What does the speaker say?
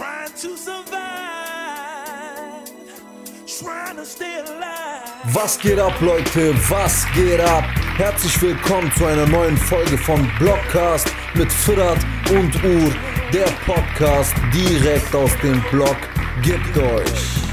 Trying to survive, trying to stay alive. Was geht ab, Leute? Was geht ab? Herzlich willkommen zu einer neuen Folge von Blockcast mit Firat und Ur, der Podcast direkt aus dem Blog. Gibt euch.